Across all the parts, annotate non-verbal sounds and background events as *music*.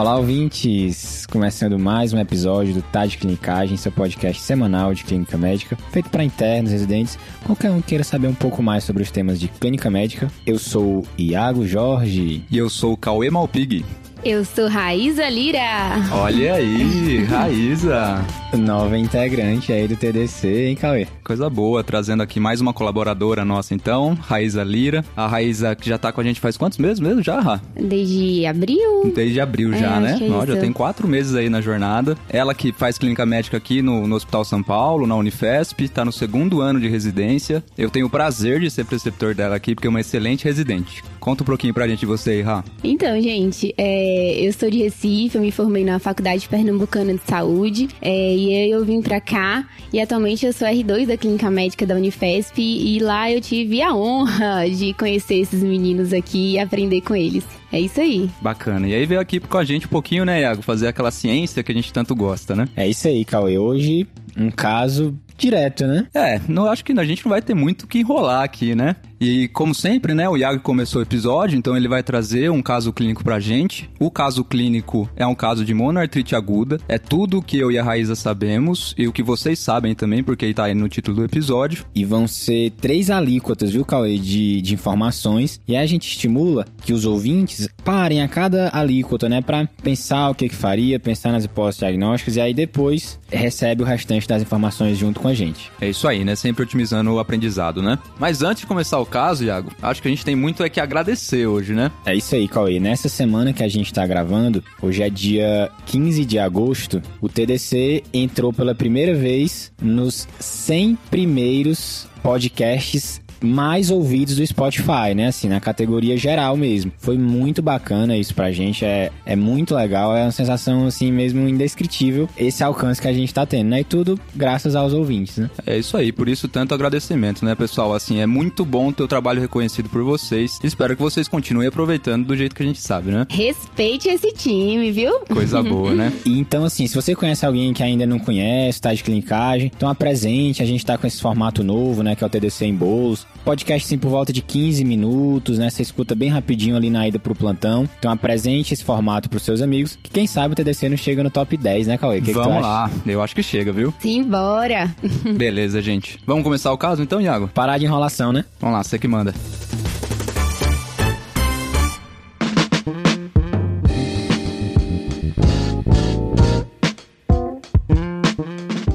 Olá, ouvintes! Começando mais um episódio do Tá de Clinicagem, seu podcast semanal de clínica médica, feito para internos, residentes, qualquer um queira saber um pouco mais sobre os temas de clínica médica. Eu sou Iago Jorge. E eu sou Cauê Malpig. Eu sou Raíza Lira. Olha aí, Raíza. Nova integrante aí do TDC, hein, Cauê? Coisa boa, trazendo aqui mais uma colaboradora nossa então, Raíza Lira. A Raíza que já tá com a gente faz quantos meses mesmo já, Ra? Desde abril? Desde abril já, É, né? é Ó, já tem quatro meses aí na jornada. Ela que faz clínica médica aqui no, no Hospital São Paulo, na Unifesp, tá no segundo ano de residência. Eu tenho o prazer de ser preceptor dela aqui, porque é uma excelente residente. Conta um pouquinho pra gente você aí, Ra. Então, gente, é, eu sou de Recife, eu me formei na Faculdade Pernambucana de Saúde, é, e aí eu vim pra cá, e atualmente eu sou R2 da Clínica Médica da Unifesp, e lá eu tive a honra *laughs* de conhecer esses meninos aqui e aprender com eles. É isso aí. Bacana. E aí veio aqui com a gente um pouquinho, né, Iago? Fazer aquela ciência que a gente tanto gosta, né? É isso aí, Cauê. Hoje, um caso direto, né? É, não acho que a gente não vai ter muito o que enrolar aqui, né? E como sempre, né, o Iago começou o episódio, então ele vai trazer um caso clínico pra gente. O caso clínico é um caso de monoartrite aguda, é tudo o que eu e a Raíza sabemos e o que vocês sabem também, porque tá aí no título do episódio. E vão ser três alíquotas, viu, Cauê, de, de informações. E aí a gente estimula que os ouvintes parem a cada alíquota, né, pra pensar o que que faria, pensar nas hipóteses diagnósticas e aí depois recebe o restante das informações junto com a gente. É isso aí, né? Sempre otimizando o aprendizado, né? Mas antes de começar o caso, Iago, acho que a gente tem muito é que agradecer hoje, né? É isso aí, Cauê. Nessa semana que a gente tá gravando, hoje é dia 15 de agosto, o TDC entrou pela primeira vez nos 100 primeiros podcasts mais ouvidos do Spotify, né? Assim, na categoria geral mesmo. Foi muito bacana isso pra gente, é, é muito legal, é uma sensação, assim, mesmo indescritível esse alcance que a gente tá tendo, né? E tudo graças aos ouvintes, né? É isso aí, por isso tanto agradecimento, né, pessoal? Assim, é muito bom ter o trabalho reconhecido por vocês. Espero que vocês continuem aproveitando do jeito que a gente sabe, né? Respeite esse time, viu? Coisa *laughs* boa, né? Então, assim, se você conhece alguém que ainda não conhece, tá de clinicagem, então apresente, a gente tá com esse formato novo, né, que é o TDC em bolos. Podcast, assim, por volta de 15 minutos, né, você escuta bem rapidinho ali na ida pro plantão. Então apresente esse formato pros seus amigos, que quem sabe o TDC não chega no top 10, né, Cauê? O que que Vamos acha? lá, eu acho que chega, viu? Simbora! *laughs* *laughs* Beleza, gente. Vamos começar o caso então, Iago? Parar de enrolação, né? Vamos lá, você que manda.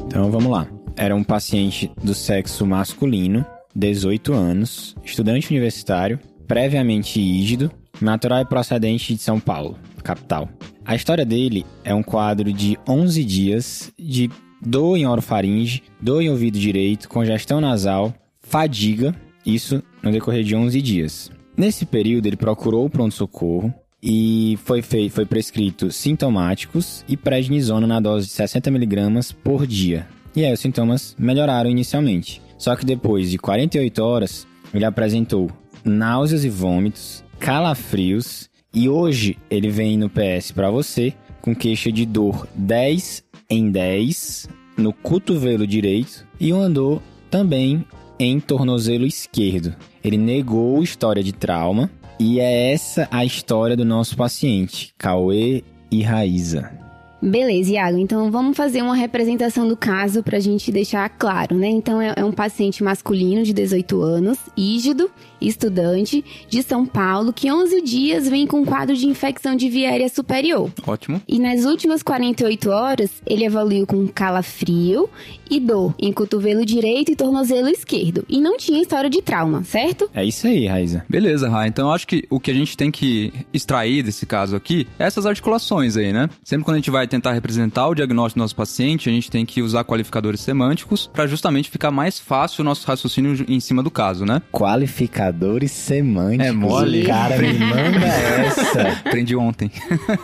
Então vamos lá. Era um paciente do sexo masculino, 18 anos, estudante universitário, previamente ígido, natural e procedente de São Paulo, capital. A história dele é um quadro de 11 dias de dor em orofaringe, dor em ouvido direito, congestão nasal, fadiga, isso no decorrer de 11 dias. Nesse período ele procurou o pronto-socorro e foi, fei- foi prescrito sintomáticos e prednisona na dose de 60mg por dia. E aí os sintomas melhoraram inicialmente. Só que depois de 48 horas, ele apresentou náuseas e vômitos, calafrios e hoje ele vem no PS para você com queixa de dor 10 em 10 no cotovelo direito e uma dor também em tornozelo esquerdo. Ele negou história de trauma e é essa a história do nosso paciente, Cauê e Raíza. Beleza, Iago. Então vamos fazer uma representação do caso pra gente deixar claro, né? Então é, é um paciente masculino de 18 anos, ígido, estudante, de São Paulo, que 11 dias vem com quadro de infecção de viária superior. Ótimo. E nas últimas 48 horas, ele evoluiu com calafrio e dor em cotovelo direito e tornozelo esquerdo. E não tinha história de trauma, certo? É isso aí, Raíza. Beleza, Ra. Então eu acho que o que a gente tem que extrair desse caso aqui é essas articulações aí, né? Sempre quando a gente vai tentar representar o diagnóstico do nosso paciente, a gente tem que usar qualificadores semânticos para justamente ficar mais fácil o nosso raciocínio em cima do caso, né? Qualificadores semânticos. É mole. O cara me manda essa. *laughs* Aprendi ontem.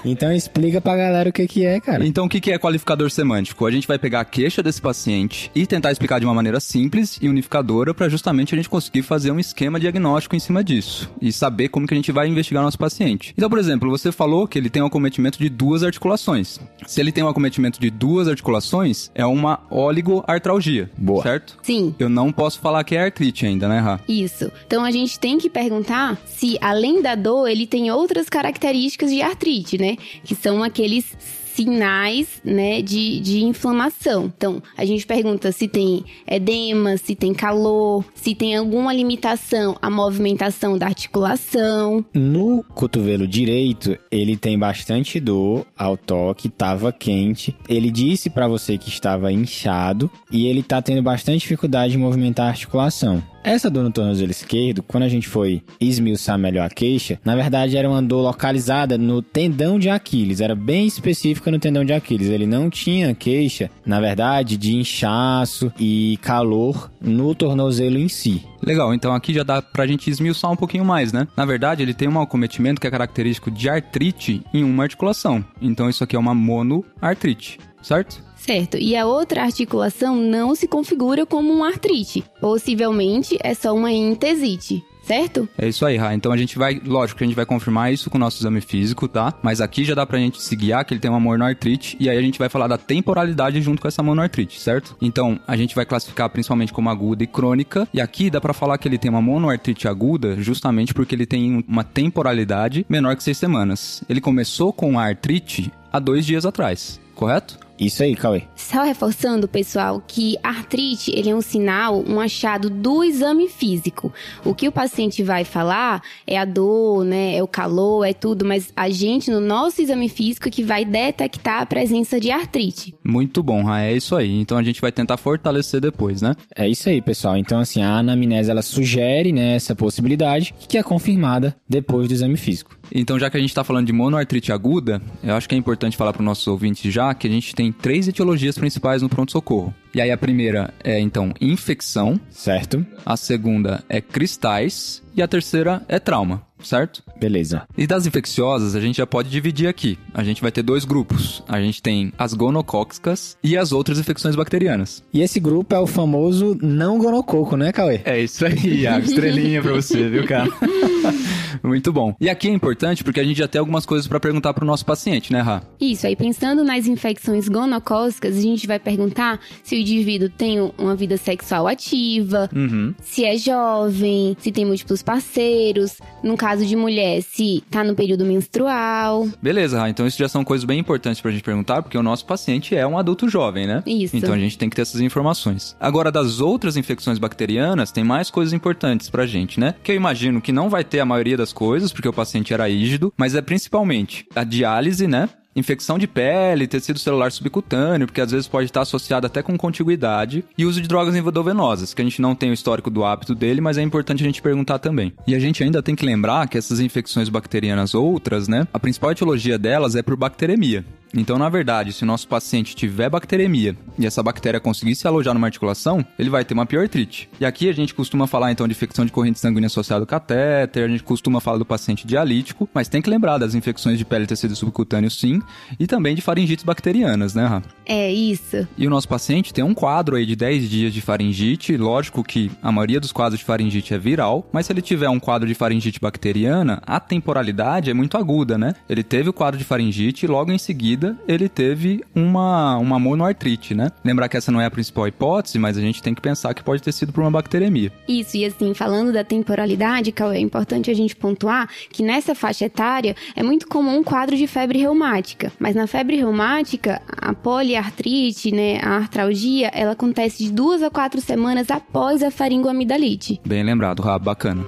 Então explica pra galera o que que é, cara. Então, o que que é qualificador semântico? A gente vai pegar a queixa desse paciente e tentar explicar de uma maneira simples e unificadora para justamente a gente conseguir fazer um esquema diagnóstico em cima disso e saber como que a gente vai investigar nosso paciente. Então, por exemplo, você falou que ele tem um acometimento de duas articulações. Se ele tem um acometimento de duas articulações, é uma oligoartralgia. Boa. Certo? Sim. Eu não posso falar que é artrite ainda, né, Ra? Isso. Então a gente tem que perguntar se, além da dor, ele tem outras características de artrite, né? Que são aqueles sinais, né, de, de inflamação. Então, a gente pergunta se tem edema, se tem calor, se tem alguma limitação à movimentação da articulação. No cotovelo direito, ele tem bastante dor ao toque, tava quente. Ele disse para você que estava inchado e ele tá tendo bastante dificuldade de movimentar a articulação. Essa dor no tornozelo esquerdo, quando a gente foi esmiuçar melhor a queixa, na verdade era uma dor localizada no tendão de Aquiles, era bem específica no tendão de Aquiles. Ele não tinha queixa, na verdade, de inchaço e calor no tornozelo em si. Legal, então aqui já dá pra gente esmiuçar um pouquinho mais, né? Na verdade, ele tem um acometimento que é característico de artrite em uma articulação. Então isso aqui é uma monoartrite, certo? Certo. E a outra articulação não se configura como uma artrite. Possivelmente é só uma entesite. Certo? É isso aí, Ra. Então a gente vai, lógico que a gente vai confirmar isso com o nosso exame físico, tá? Mas aqui já dá pra gente se guiar que ele tem uma monoartrite e aí a gente vai falar da temporalidade junto com essa monoartrite, certo? Então a gente vai classificar principalmente como aguda e crônica e aqui dá pra falar que ele tem uma monoartrite aguda justamente porque ele tem uma temporalidade menor que seis semanas. Ele começou com a artrite há dois dias atrás, correto? Isso aí, Cauê. Só reforçando, pessoal, que artrite ele é um sinal, um achado do exame físico. O que o paciente vai falar é a dor, né? É o calor, é tudo, mas a gente, no nosso exame físico, que vai detectar a presença de artrite. Muito bom, Ra. É isso aí. Então a gente vai tentar fortalecer depois, né? É isso aí, pessoal. Então, assim, a anamnese ela sugere né, essa possibilidade que é confirmada depois do exame físico. Então, já que a gente está falando de monoartrite aguda, eu acho que é importante falar para os nossos ouvintes já que a gente tem três etiologias principais no pronto-socorro. E aí a primeira é, então, infecção. Certo? A segunda é cristais. E a terceira é trauma, certo? Beleza. E das infecciosas, a gente já pode dividir aqui. A gente vai ter dois grupos. A gente tem as gonocócicas e as outras infecções bacterianas. E esse grupo é o famoso não gonococo, né, Cauê? É isso aí, Iago. Estrelinha pra você, viu, cara? *laughs* Muito bom. E aqui é importante porque a gente já tem algumas coisas para perguntar pro nosso paciente, né, Rá? Isso, aí pensando nas infecções gonocócicas, a gente vai perguntar se o indivíduo tem uma vida sexual ativa, Uhum. se é jovem, se tem múltiplos parceiros, no caso de mulher, se tá no período menstrual. Beleza, Rá. Então isso já são coisas bem importantes pra gente perguntar, porque o nosso paciente é um adulto jovem, né? Isso. Então a gente tem que ter essas informações. Agora, das outras infecções bacterianas, tem mais coisas importantes pra gente, né? Que eu imagino que não vai ter a maioria das coisas, porque o paciente era rígido, mas é principalmente a diálise, né? Infecção de pele, tecido celular subcutâneo, porque às vezes pode estar associado até com contiguidade, e uso de drogas endovenosas, que a gente não tem o histórico do hábito dele, mas é importante a gente perguntar também. E a gente ainda tem que lembrar que essas infecções bacterianas outras, né, a principal etiologia delas é por bacteremia. Então, na verdade, se o nosso paciente tiver bacteremia e essa bactéria conseguir se alojar numa articulação, ele vai ter uma piortrite. E aqui a gente costuma falar então de infecção de corrente sanguínea associada ao catéter, a gente costuma falar do paciente dialítico, mas tem que lembrar das infecções de pele e tecido subcutâneo sim, e também de faringites bacterianas, né, Ra? É isso. E o nosso paciente tem um quadro aí de 10 dias de faringite, lógico que a maioria dos quadros de faringite é viral, mas se ele tiver um quadro de faringite bacteriana, a temporalidade é muito aguda, né? Ele teve o quadro de faringite e logo em seguida ele teve uma, uma monoartrite, né? Lembrar que essa não é a principal hipótese, mas a gente tem que pensar que pode ter sido por uma bacteremia. Isso, e assim, falando da temporalidade, Cauê, é importante a gente pontuar que nessa faixa etária é muito comum um quadro de febre reumática. Mas na febre reumática, a poliartrite, né, a artralgia, ela acontece de duas a quatro semanas após a faringoamidalite. Bem lembrado, Rabo, bacana.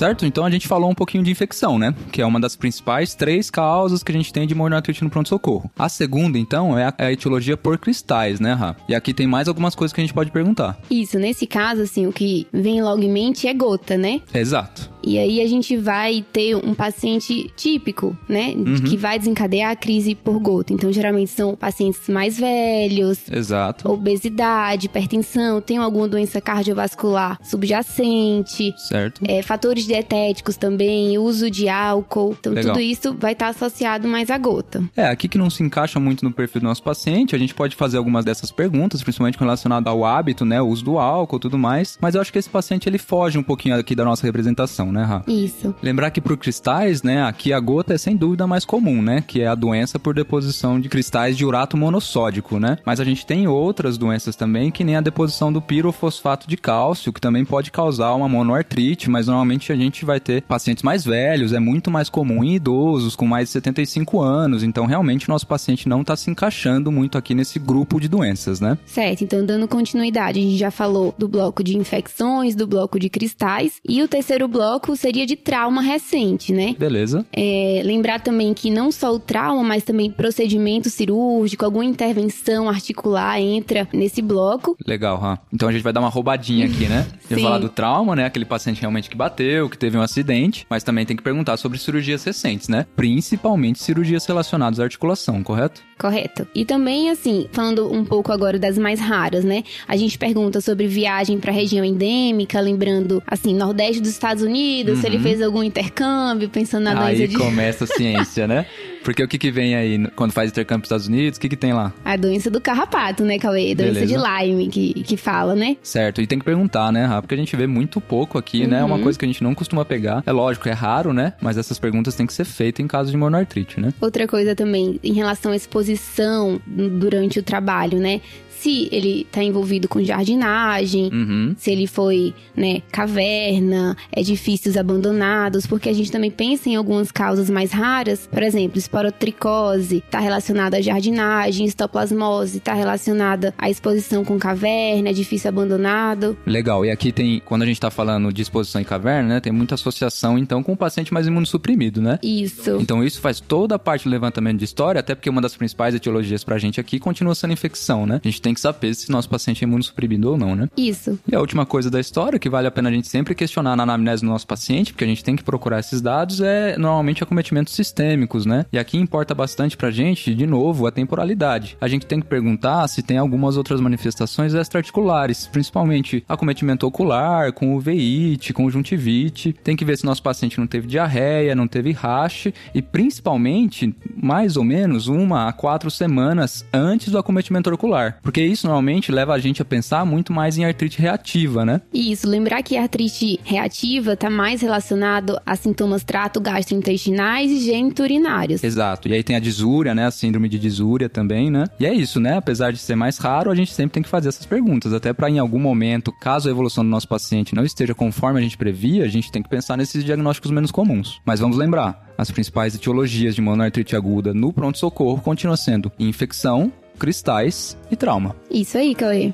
Certo? Então a gente falou um pouquinho de infecção, né? Que é uma das principais três causas que a gente tem de monoartrite no pronto-socorro. A segunda, então, é a, é a etiologia por cristais, né, Rá? E aqui tem mais algumas coisas que a gente pode perguntar. Isso, nesse caso, assim, o que vem logo em mente é gota, né? Exato. E aí a gente vai ter um paciente típico, né? Uhum. Que vai desencadear a crise por gota. Então, geralmente são pacientes mais velhos, Exato. obesidade, hipertensão, tem alguma doença cardiovascular subjacente, Certo. é, fatores dietéticos também, uso de álcool. Então, Legal. tudo isso vai estar associado mais à gota. É, aqui que não se encaixa muito no perfil do nosso paciente, a gente pode fazer algumas dessas perguntas, principalmente relacionado ao hábito, né, o uso do álcool e tudo mais, mas eu acho que esse paciente ele foge um pouquinho aqui da nossa representação. Né, Ra? Isso. Lembrar que pro cristais, né, aqui a gota é sem dúvida mais comum, né, que é a doença por deposição de cristais de urato monossódico, né? Mas a gente tem outras doenças também, que nem a deposição do pirofosfato de cálcio, que também pode causar uma monoartrite, mas normalmente a gente vai ter pacientes mais velhos, é muito mais comum em idosos com mais de 75 anos, então realmente o nosso paciente não está se encaixando muito aqui nesse grupo de doenças, né? Certo, então dando continuidade, a gente já falou do bloco de infecções, do bloco de cristais, e o terceiro bloco seria de trauma recente, né? Beleza. É, lembrar também que não só o trauma, mas também procedimento cirúrgico, alguma intervenção articular entra nesse bloco. Legal, ha. Então a gente vai dar uma roubadinha aqui, né? *laughs* Sim. falar do trauma, né? Aquele paciente realmente que bateu, que teve um acidente, mas também tem que perguntar sobre cirurgias recentes, né? Principalmente cirurgias relacionadas à articulação, correto? Correto. E também, assim, falando um pouco agora das mais raras, né? A gente pergunta sobre viagem para região endêmica, lembrando, assim, Nordeste dos Estados Unidos, se ele fez algum intercâmbio, pensando na doença Aí de... começa a ciência, né? *laughs* Porque o que que vem aí quando faz intercâmbio para os Estados Unidos? O que que tem lá? A doença do carrapato, né, Cauê? Doença Beleza. de Lyme, que, que fala, né? Certo, e tem que perguntar, né, Rafa? Porque a gente vê muito pouco aqui, né? É uma coisa que a gente não costuma pegar. É lógico, é raro, né? Mas essas perguntas têm que ser feitas em caso de monoartrite, né? Outra coisa também, em relação à exposição durante o trabalho, né? Se ele tá envolvido com jardinagem, Uhum. se ele foi, né, caverna, edifícios abandonados, porque a gente também pensa em algumas causas mais raras, por exemplo, esporotricose está relacionada à jardinagem, histoplasmose está relacionada à exposição com caverna, edifício abandonado. Legal, e aqui tem, quando a gente tá falando de exposição em caverna, né? Tem muita associação, então, com o paciente mais imunossuprimido, né? Isso. Então isso faz toda a parte do levantamento de história, até porque uma das principais etiologias pra gente aqui continua sendo infecção, né? A gente tem que saber se nosso paciente é imunossuprimido ou não, né? Isso. E a última coisa da história, que vale a pena a gente sempre questionar na anamnese do nosso paciente, porque a gente tem que procurar esses dados, é normalmente acometimentos sistêmicos, né? E aqui importa bastante pra gente, de novo, a temporalidade. A gente tem que perguntar se tem algumas outras manifestações extraarticulares, principalmente acometimento ocular, com uveíte, conjuntivite. Tem que ver se nosso paciente não teve diarreia, não teve rache e principalmente, mais ou menos, uma a quatro semanas antes do acometimento ocular. Porque isso normalmente leva a gente a pensar muito mais em artrite reativa, né? Isso, lembrar que a artrite reativa está mais relacionado a sintomas trato gastrointestinais e geniturinários. Exato. E aí tem a disúria, né? A síndrome de disúria também, né? E é isso, né? Apesar de ser mais raro, a gente sempre tem que fazer essas perguntas. Até para em algum momento, caso a evolução do nosso paciente não esteja conforme a gente previa, a gente tem que pensar nesses diagnósticos menos comuns. Mas vamos lembrar, as principais etiologias de monoartrite aguda no pronto-socorro continuam sendo infecção, cristais e trauma. Isso aí, Cauê.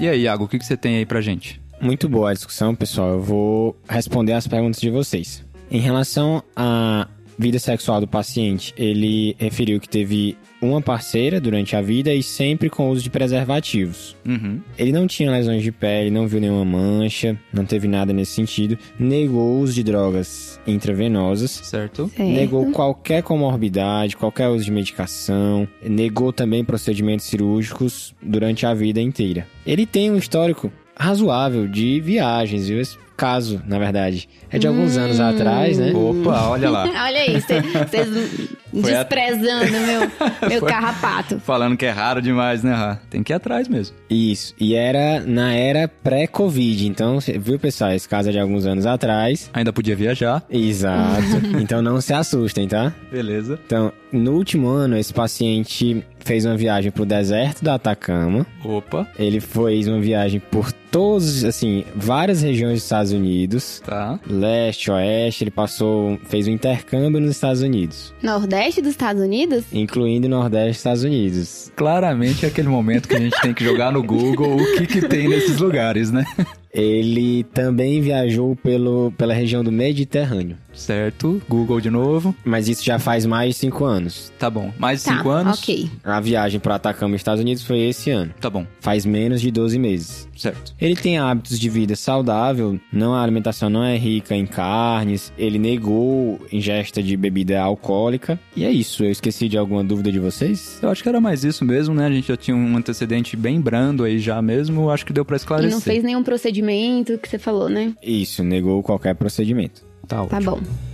E aí, Iago, o que, que você tem aí pra gente? Muito boa a discussão, pessoal. Eu vou responder as perguntas de vocês. Em relação à vida sexual do paciente, ele referiu que teve uma parceira durante a vida e sempre com uso de preservativos. Uhum. Ele não tinha lesões de pele, não viu nenhuma mancha, não teve nada nesse sentido. Negou o uso de drogas intravenosas. Certo? Certo. Negou qualquer comorbidade, qualquer uso de medicação. Negou também procedimentos cirúrgicos durante a vida inteira. Ele tem um histórico razoável de viagens, viu? Esse caso, na verdade, é de alguns anos atrás, né? Opa, olha lá. *laughs* Olha aí, vocês Foi a- desprezando meu, *laughs* meu Foi- carrapato. Falando que é raro demais, né, Rá? Tem que ir atrás mesmo. Isso. E era na era pré-Covid. Então, viu, pessoal? Esse caso é de alguns anos atrás. Ainda podia viajar. Exato. *laughs* então não se assustem, tá? Beleza. Então, no último ano, esse paciente fez uma viagem pro deserto do Atacama. Opa, Ele fez uma viagem por todos, assim, várias regiões dos Estados Unidos. tá. Leste, oeste, ele passou, fez um intercâmbio nos Estados Unidos, Nordeste dos Estados Unidos? incluindo Nordeste dos Estados Unidos. Claramente é aquele momento que a gente tem que jogar no Google o que, que tem nesses lugares, né? *laughs* Ele também viajou pelo, pela região do Mediterrâneo, Certo. Google de novo. mas isso já faz mais de cinco anos. Tá bom. Mais de Tá, cinco anos? ok. A viagem para Atacama, Estados Unidos, foi esse ano. Tá bom. Faz menos de 12 meses. Certo. Ele tem hábitos de vida saudável, não a alimentação não é rica em carnes, ele negou ingesta de bebida alcoólica. E é isso, eu esqueci de alguma dúvida de vocês? Eu acho que era mais isso mesmo, né? A gente já tinha um antecedente bem brando aí já mesmo. Eu Acho que deu pra E esclarecer. não fez nenhum procedimento que você falou, né? Isso, negou qualquer procedimento. Tá Tá ótimo. bom.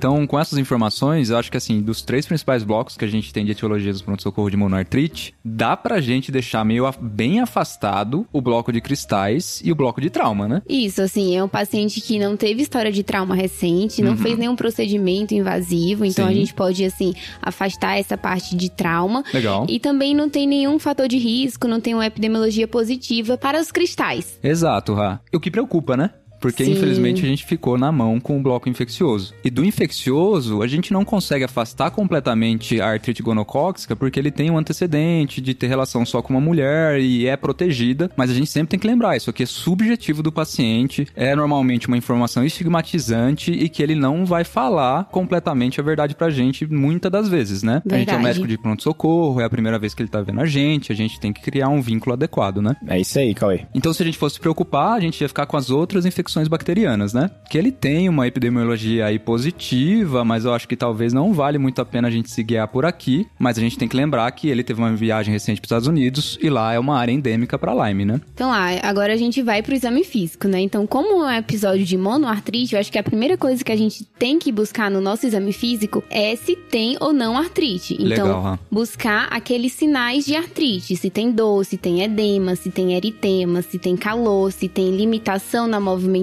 Então, com essas informações, eu acho que assim, dos três principais blocos que a gente tem de etiologias do pronto-socorro de monoartrite, dá pra gente deixar meio bem afastado o bloco de cristais e o bloco de trauma, né? Isso, assim, é um paciente que não teve história de trauma recente, não uhum. fez nenhum procedimento invasivo, então Sim. a gente pode, assim, afastar essa parte de trauma. Legal. E também não tem nenhum fator de risco, não tem uma epidemiologia positiva para os cristais. Exato, Ra. O que preocupa, né? Porque Sim. infelizmente a gente ficou na mão com o bloco infeccioso. E do infeccioso, a gente não consegue afastar completamente a artrite gonocóxica porque ele tem um antecedente de ter relação só com uma mulher e é protegida, mas a gente sempre tem que lembrar, isso aqui é subjetivo do paciente, é normalmente uma informação estigmatizante e que ele não vai falar completamente a verdade pra gente muitas das vezes, né? Verdade. A gente é um médico de pronto-socorro, é a primeira vez que ele tá vendo a gente, a gente tem que criar um vínculo adequado, né? É isso aí, Cauê. Então se a gente fosse se preocupar, a gente ia ficar com as outras infecções infecções bacterianas, né? Que ele tem uma epidemiologia aí positiva, mas eu acho que talvez não vale muito a pena a gente se guiar por aqui. Mas a gente tem que lembrar que ele teve uma viagem recente para os Estados Unidos e lá é uma área endêmica para Lyme, né? Então lá, agora a gente vai pro exame físico, né? Então, como é um episódio de monoartrite, eu acho que a primeira coisa que a gente tem que buscar no nosso exame físico é se tem ou não artrite. Então, Legal, buscar aqueles sinais de artrite, se tem dor, se tem edema, se tem eritema, se tem calor, se tem limitação na movimentação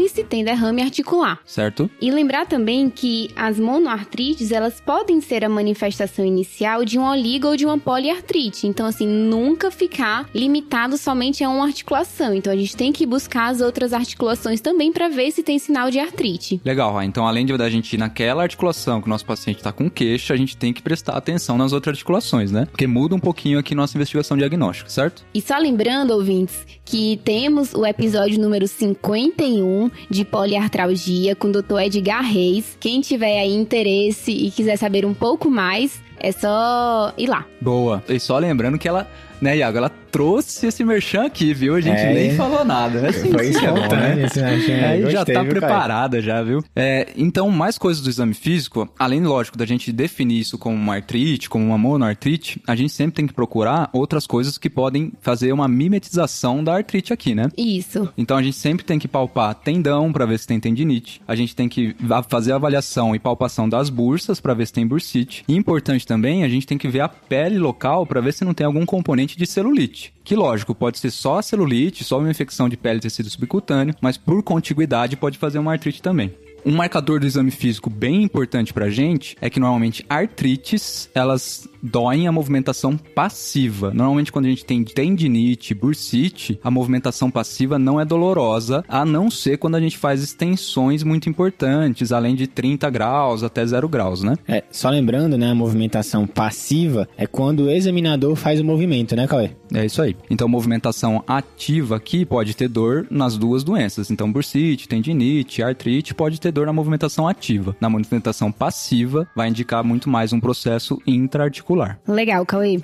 e se tem derrame articular. Certo. E lembrar também que as monoartrites, elas podem ser a manifestação inicial de um oligo ou de uma poliartrite. Então, assim, nunca ficar limitado somente a uma articulação. Então, a gente tem que buscar as outras articulações também para ver se tem sinal de artrite. Legal, então além de a gente ir naquela articulação que o nosso paciente está com queixa, a gente tem que prestar atenção nas outras articulações, né? Porque muda um pouquinho aqui nossa investigação diagnóstica, certo? E só lembrando, ouvintes, que temos o episódio número 50 41 de poliartralgia com o Dr. Edgar Reis. Quem tiver aí interesse e quiser saber um pouco mais, é só ir lá. Boa. E só lembrando que ela né, Iago? Ela trouxe esse merchan aqui, viu? A gente é. nem falou nada, né? Foi isso, é bom, né? Esse merchan aí Gostei, já tá viu, preparada cara? já, viu? É, então, mais coisas do exame físico, além, lógico, da gente definir isso como uma artrite, como uma monoartrite, a gente sempre tem que procurar outras coisas que podem fazer uma mimetização da artrite aqui, né? Isso. Então, a gente sempre tem que palpar tendão para ver se tem tendinite. A gente tem que fazer a avaliação e palpação das bursas para ver se tem bursite. E importante também, a gente tem que ver a pele local para ver se não tem algum componente de celulite. Que lógico, pode ser só a celulite, só uma infecção de pele e tecido subcutâneo, mas por contiguidade pode fazer uma artrite também. Um marcador do exame físico bem importante pra gente é que normalmente artrites, elas doem a movimentação passiva. Normalmente quando a gente tem tendinite, bursite, a movimentação passiva não é dolorosa, a não ser quando a gente faz extensões muito importantes, além de 30 graus até 0 graus, né? É, só lembrando, né, a movimentação passiva é quando o examinador faz o movimento, né, Cauê? É isso aí. Então, movimentação ativa aqui pode ter dor nas duas doenças. Então, bursite, tendinite, artrite pode ter na movimentação ativa. Na movimentação passiva, vai indicar muito mais um processo intraarticular. Legal, Cauê.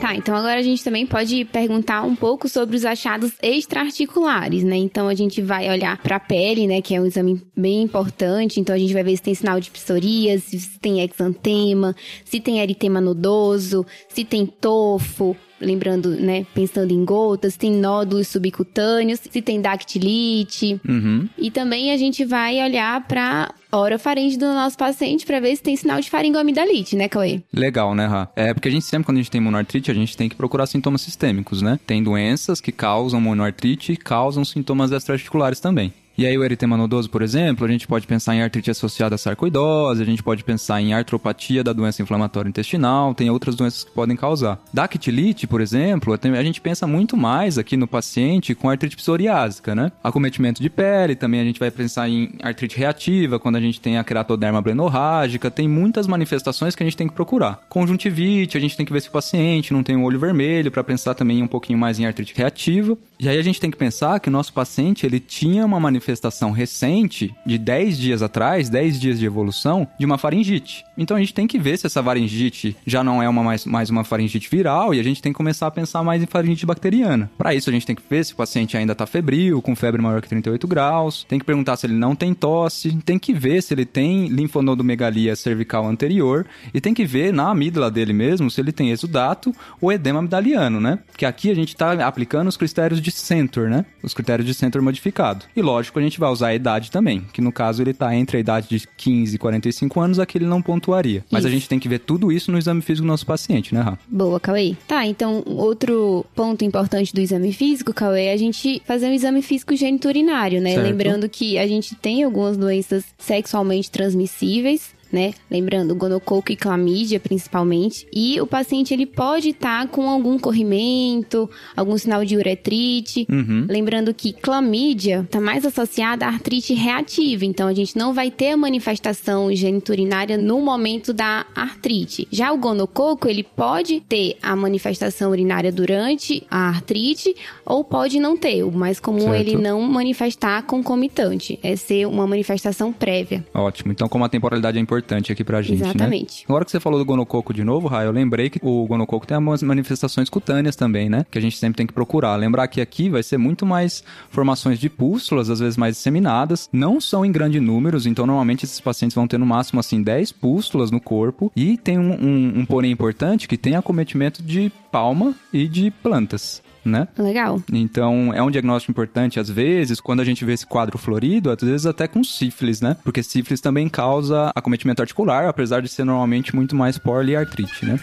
Tá, então agora a gente também pode perguntar um pouco sobre os achados extraarticulares, né? Então a gente vai olhar para a pele, né, que é um exame bem importante. Então a gente vai ver se tem sinal de psoríase, se tem exantema, se tem eritema nodoso, se tem tofo, lembrando, né, pensando em gotas, tem nódulos subcutâneos, se tem dactilite. Uhum. E também a gente vai olhar para orofaringe do nosso paciente para ver se tem sinal de faringoamidalite, né, Cauê? Legal, né, Ra? É porque a gente sempre, quando a gente tem monoartrite, a gente tem que procurar sintomas sistêmicos, né? Tem doenças que causam monoartrite e causam sintomas extraarticulares também. E aí o eritema nodoso, por exemplo, a gente pode pensar em artrite associada à sarcoidose, a gente pode pensar em artropatia da doença inflamatória intestinal, tem outras doenças que podem causar. Dactilite, por exemplo, a gente pensa muito mais aqui no paciente com artrite psoriásica, né? Acometimento de pele, também a gente vai pensar em artrite reativa, quando a gente tem a keratoderma blenorrágica, tem muitas manifestações que a gente tem que procurar. Conjuntivite, a gente tem que ver se o paciente não tem um olho vermelho, para pensar também um pouquinho mais em artrite reativa. E aí a gente tem que pensar que o nosso paciente, ele tinha uma manifestação manifestação recente, de 10 dias atrás, 10 dias de evolução, de uma faringite. Então a gente tem que ver se essa faringite já não é uma mais, mais uma faringite viral e a gente tem que começar a pensar mais em faringite bacteriana. Para isso a gente tem que ver se o paciente ainda está febril, com febre maior que 38 graus, tem que perguntar se ele não tem tosse, tem que ver se ele tem linfonodomegalia cervical anterior e tem que ver na amígdala dele mesmo se ele tem exudato ou edema amidaliano, né? Que aqui a gente está aplicando os critérios de Center, né? Os critérios de Center modificado. E lógico, a gente vai usar a idade também, que no caso ele tá entre a idade de 15 e 45 anos, aqui ele não pontuaria. Mas Isso. a gente tem que ver tudo isso no exame físico do nosso paciente, né, Rafa? Boa, Cauê. Tá, então outro ponto importante do exame físico, Cauê, é a gente fazer um exame físico geniturinário, né? Certo. Lembrando que a gente tem algumas doenças sexualmente transmissíveis. Né? Lembrando, gonococo e clamídia, principalmente. E o paciente ele pode estar com algum corrimento, algum sinal de uretrite. Uhum. Lembrando que clamídia está mais associada à artrite reativa, então a gente não vai ter a manifestação geniturinária no momento da artrite. Já o gonococo, ele pode ter a manifestação urinária durante a artrite ou pode não ter. O mais comum é Certo. ele não manifestar concomitante, é ser uma manifestação prévia. Ótimo. Então, como a temporalidade é importante aqui pra gente, né? Exatamente. Agora que você falou do gonococo de novo, Raio, eu lembrei que o gonococo tem algumas manifestações cutâneas também, né? Que a gente sempre tem que procurar. Lembrar que aqui vai ser muito mais formações de pústulas, às vezes mais disseminadas. Não são em grande números, então normalmente esses pacientes vão ter no máximo, assim, 10 pústulas no corpo. E tem um, um, um porém importante que tem acometimento de palma e de plantas. Né? Legal. Então, é um diagnóstico importante às vezes, quando a gente vê esse quadro florido, às vezes até com sífilis, né? Porque sífilis também causa acometimento articular, apesar de ser normalmente muito mais poliartrite, né?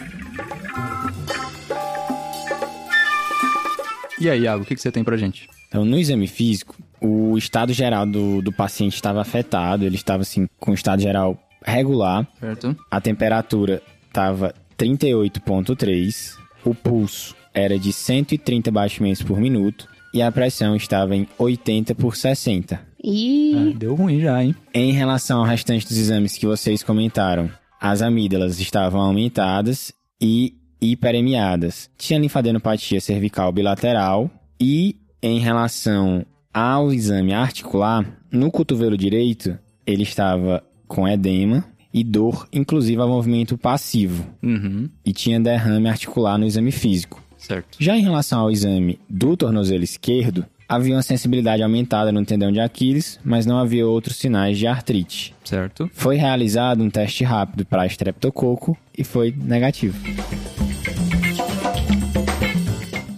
E aí, Iago, o que, que você tem pra gente? Então, no exame físico, o estado geral do, do paciente estava afetado, ele estava assim, com o estado geral regular, Certo? a temperatura estava 38,3, o pulso era de 130 batimentos por minuto e a pressão estava em 80 por 60. E Ah, deu ruim já, hein? Em relação ao restante dos exames que vocês comentaram, as amígdalas estavam aumentadas e hiperemiadas. Tinha linfadenopatia cervical bilateral e em relação ao exame articular, no cotovelo direito, ele estava com edema e dor, inclusive ao movimento passivo, Uhum, e tinha derrame articular no exame físico. Certo. Já em relação ao exame do tornozelo esquerdo, havia uma sensibilidade aumentada no tendão de Aquiles, mas não havia outros sinais de artrite. Certo. Foi realizado um teste rápido para estreptococo e foi negativo.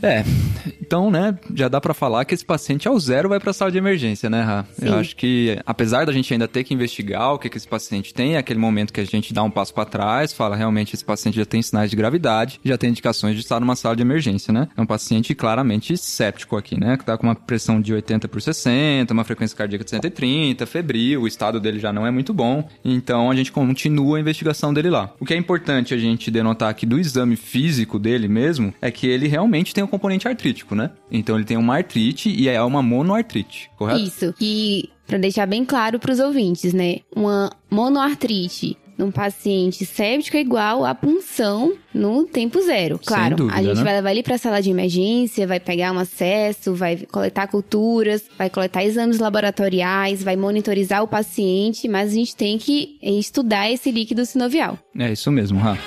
É, então, né, já dá pra falar que esse paciente ao zero vai pra sala de emergência, né, Ra? Sim. Eu acho que, apesar da gente ainda ter que investigar o que, que esse paciente tem, é aquele momento que a gente dá um passo pra trás, fala realmente esse paciente já tem sinais de gravidade, já tem indicações de estar numa sala de emergência, né? É um paciente claramente séptico aqui, né, que tá com uma pressão de 80 por 60, uma frequência cardíaca de 130, febril, o estado dele já não é muito bom, então a gente continua a investigação dele lá. O que é importante a gente denotar aqui do exame físico dele mesmo é que ele realmente tem um componente artrítico, né? Então ele tem uma artrite e é uma monoartrite, correto? Isso. E para deixar bem claro para os ouvintes, né? Uma monoartrite num paciente séptico é igual a punção no tempo zero. Sem Claro, dúvida, a gente né? vai levar ele para a sala de emergência, vai pegar um acesso, vai coletar culturas, vai coletar exames laboratoriais, vai monitorizar o paciente, mas a gente tem que estudar esse líquido sinovial. É isso mesmo, Ra.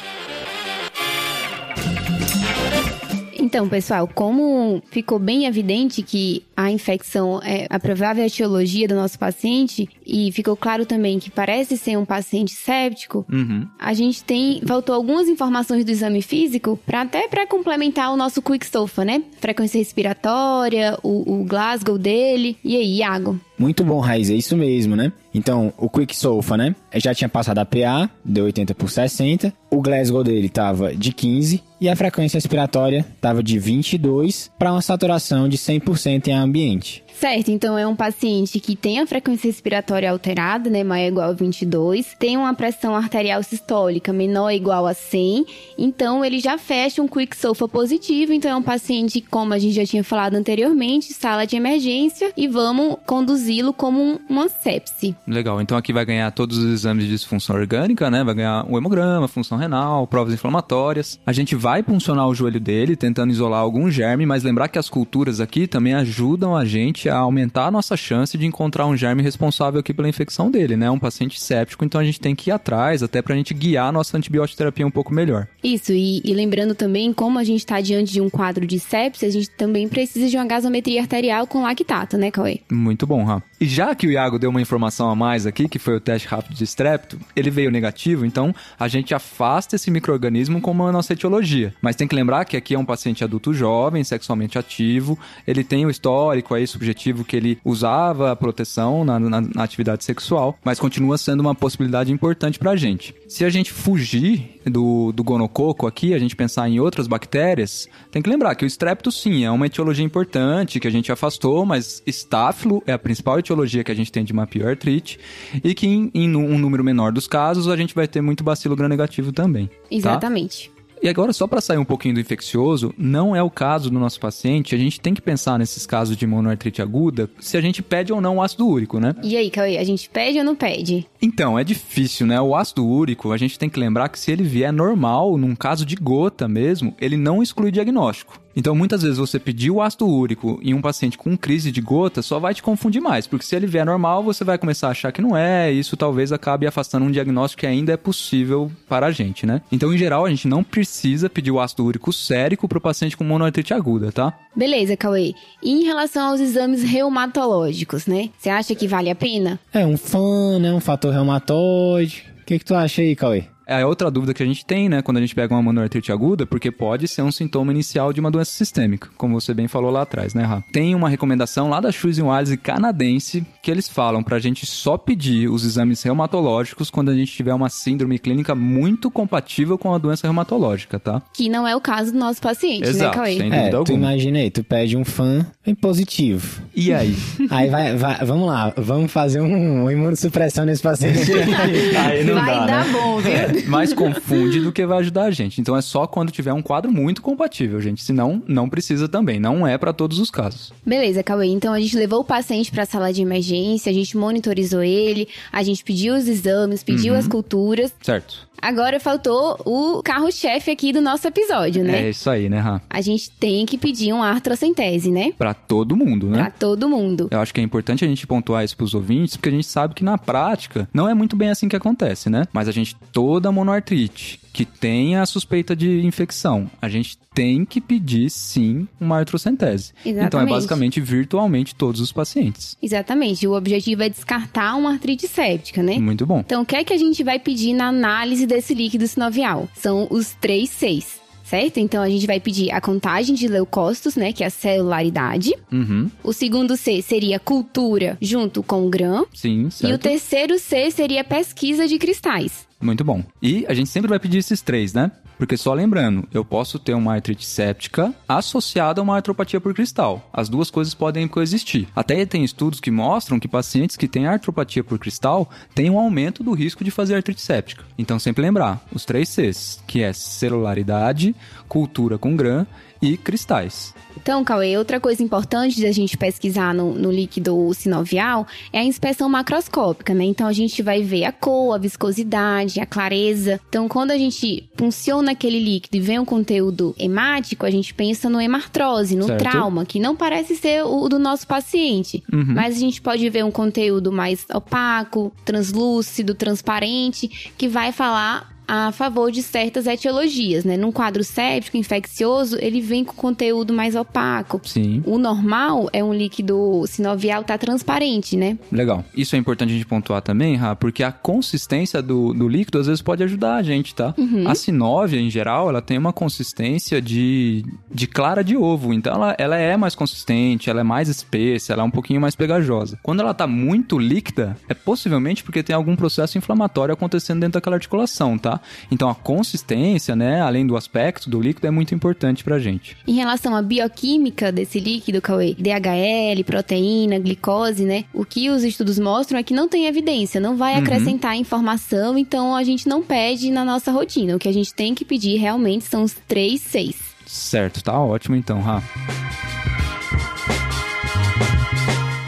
Então, pessoal, como ficou bem evidente que a infecção é a provável etiologia do nosso paciente e ficou claro também que parece ser um paciente séptico, Uhum. a gente tem faltou algumas informações do exame físico para até para complementar o nosso quick SOFA, né? Frequência respiratória, o, o Glasgow dele. E aí, Iago? Muito bom, Raiz, é isso mesmo, né? Então, o Quick Sofa, né? Já tinha passado a PA, deu 80 por 60. O Glasgow dele tava de 15 e a frequência respiratória tava de 22 para uma saturação de 100% em ambiente. Certo, então é um paciente que tem a frequência respiratória alterada, né, maior ou igual a 22, tem uma pressão arterial sistólica menor ou igual a 100, então ele já fecha um quick SOFA positivo, então é um paciente, como a gente já tinha falado anteriormente, sala de emergência e vamos conduzi-lo como um- uma sepse. Legal, então aqui vai ganhar todos os exames de disfunção orgânica, né? Vai ganhar o hemograma, função renal, provas inflamatórias. A gente vai puncionar o joelho dele, tentando isolar algum germe, mas lembrar que as culturas aqui também ajudam a gente a aumentar a nossa chance de encontrar um germe responsável aqui pela infecção dele, né? Um paciente séptico, então a gente tem que ir atrás, até pra gente guiar a nossa antibioterapia um pouco melhor. Isso, e, e lembrando também, como a gente está diante de um quadro de sepse, a gente também precisa de uma gasometria arterial com lactato, né, Cauê? Muito bom, Rafa. E já que o Iago deu uma informação a mais aqui, que foi o teste rápido de estrepto, ele veio negativo, então a gente afasta esse microorganismo como a nossa etiologia. etiologia. Mas tem que lembrar que aqui é um paciente adulto jovem, sexualmente ativo, ele tem o histórico aí subjetivo que ele usava a proteção na, na, na atividade sexual, mas continua sendo uma possibilidade importante pra gente. Se a gente fugir do, do gonococo aqui, a gente pensar em outras bactérias, tem que lembrar que o estrepto sim é uma etiologia importante que a gente afastou, mas estáfilo é a principal etiologia que a gente tem de mapioartrite e que em, em um número menor dos casos a gente vai ter muito bacilo gram-negativo também. Tá? Exatamente. Tá? E agora, só para sair um pouquinho do infeccioso, não é o caso do nosso paciente. A gente tem que pensar nesses casos de monoartrite aguda se a gente pede ou não o ácido úrico, né? E aí, Cauê, a gente pede ou não pede? Então, é difícil, né? O ácido úrico, a gente tem que lembrar que se ele vier normal, num caso de gota mesmo, ele não exclui diagnóstico. Então, muitas vezes você pedir o ácido úrico em um paciente com crise de gota só vai te confundir mais, porque se ele vier normal, você vai começar a achar que não é, e isso talvez acabe afastando um diagnóstico que ainda é possível para a gente, né? Então, em geral, a gente não precisa pedir o ácido úrico sérico para o paciente com monoartrite aguda, tá? Beleza, Cauê. E em relação aos exames reumatológicos, né? Você acha que vale a pena? É um fã, né? Um fator reumatoide. O que, que tu acha aí, Cauê? É outra dúvida que a gente tem, né, quando a gente pega uma monoartrite aguda, porque pode ser um sintoma inicial de uma doença sistêmica, como você bem falou lá atrás, né, Rá? Tem uma recomendação lá da Shoes Wise canadense que eles falam pra gente só pedir os exames reumatológicos quando a gente tiver uma síndrome clínica muito compatível com a doença reumatológica, tá? Que não é o caso do nosso paciente, Exato, né, Cauê? sem dúvida É, tu imagina aí, tu pede um fã bem positivo. E aí? *laughs* Aí vai, vai, vamos lá, vamos fazer um, uma imunossupressão nesse paciente. *laughs* aí não Vai dá, dar né? bom, viu? *laughs* Mais confunde do que vai ajudar a gente. Então é só quando tiver um quadro muito compatível, gente. Senão, não precisa também. Não é pra todos os casos. Beleza, Cauê. Então a gente levou o paciente pra sala de emergência, a gente monitorizou ele, a gente pediu os exames, pediu as culturas. Certo? Agora faltou o carro-chefe aqui do nosso episódio, né? É isso aí, né, Rá? A gente tem que pedir uma artrocentese, né? Pra todo mundo, né? Pra todo mundo. Eu acho que é importante a gente pontuar isso pros ouvintes, porque a gente sabe que na prática não é muito bem assim que acontece, né? Mas a gente, toda monoartrite que tenha a suspeita de infecção, a gente tem que pedir sim uma artrocentese. Então é Exatamente. basicamente virtualmente todos os pacientes. Exatamente. O objetivo é descartar uma artrite séptica, né? Muito bom. Então, o que é que a gente vai pedir na análise desse líquido sinovial? São os três Cs, certo? Então, a gente vai pedir a contagem de leucócitos, né? Que é a celularidade. Uhum. O segundo C seria cultura junto com o GRAM. Sim, E o certo. terceiro C seria pesquisa de cristais. Muito bom. E a gente sempre vai pedir esses três, né? Porque só lembrando, eu posso ter uma artrite séptica associada a uma artropatia por cristal. As duas coisas podem coexistir. Até tem estudos que mostram que pacientes que têm artropatia por cristal têm um aumento do risco de fazer artrite séptica. Então sempre lembrar, os três Cs, que é celularidade, cultura com GRAM e cristais. Então, Cauê, outra coisa importante da gente pesquisar no, no líquido sinovial é a inspeção macroscópica, né? Então, a gente vai ver a cor, a viscosidade, a clareza. Então, quando a gente funciona aquele líquido e vê um conteúdo hemático, a gente pensa no hemartrose, no Certo. trauma, que não parece ser o do nosso paciente. Mas a gente pode ver um conteúdo mais opaco, translúcido, transparente, que vai falar a favor de certas etiologias, né? Num quadro séptico, infeccioso, ele vem com conteúdo mais opaco. Sim. O normal é um líquido sinovial tá transparente, né? Legal. Isso é importante a gente pontuar também, Ra, porque a consistência do, do líquido às vezes pode ajudar a gente, tá? A sinóvia, em geral, ela tem uma consistência de, de clara de ovo. Então, ela, ela é mais consistente, ela é mais espessa, ela é um pouquinho mais pegajosa. Quando ela tá muito líquida, é possivelmente porque tem algum processo inflamatório acontecendo dentro daquela articulação, tá? Então, a consistência, né, além do aspecto do líquido, é muito importante pra gente. Em relação à bioquímica desse líquido, Cauê, DHL, proteína, glicose, né? O que os estudos mostram é que não tem evidência, não vai acrescentar informação, então a gente não pede na nossa rotina. O que a gente tem que pedir realmente são os três seis. Certo, tá ótimo então, Ra.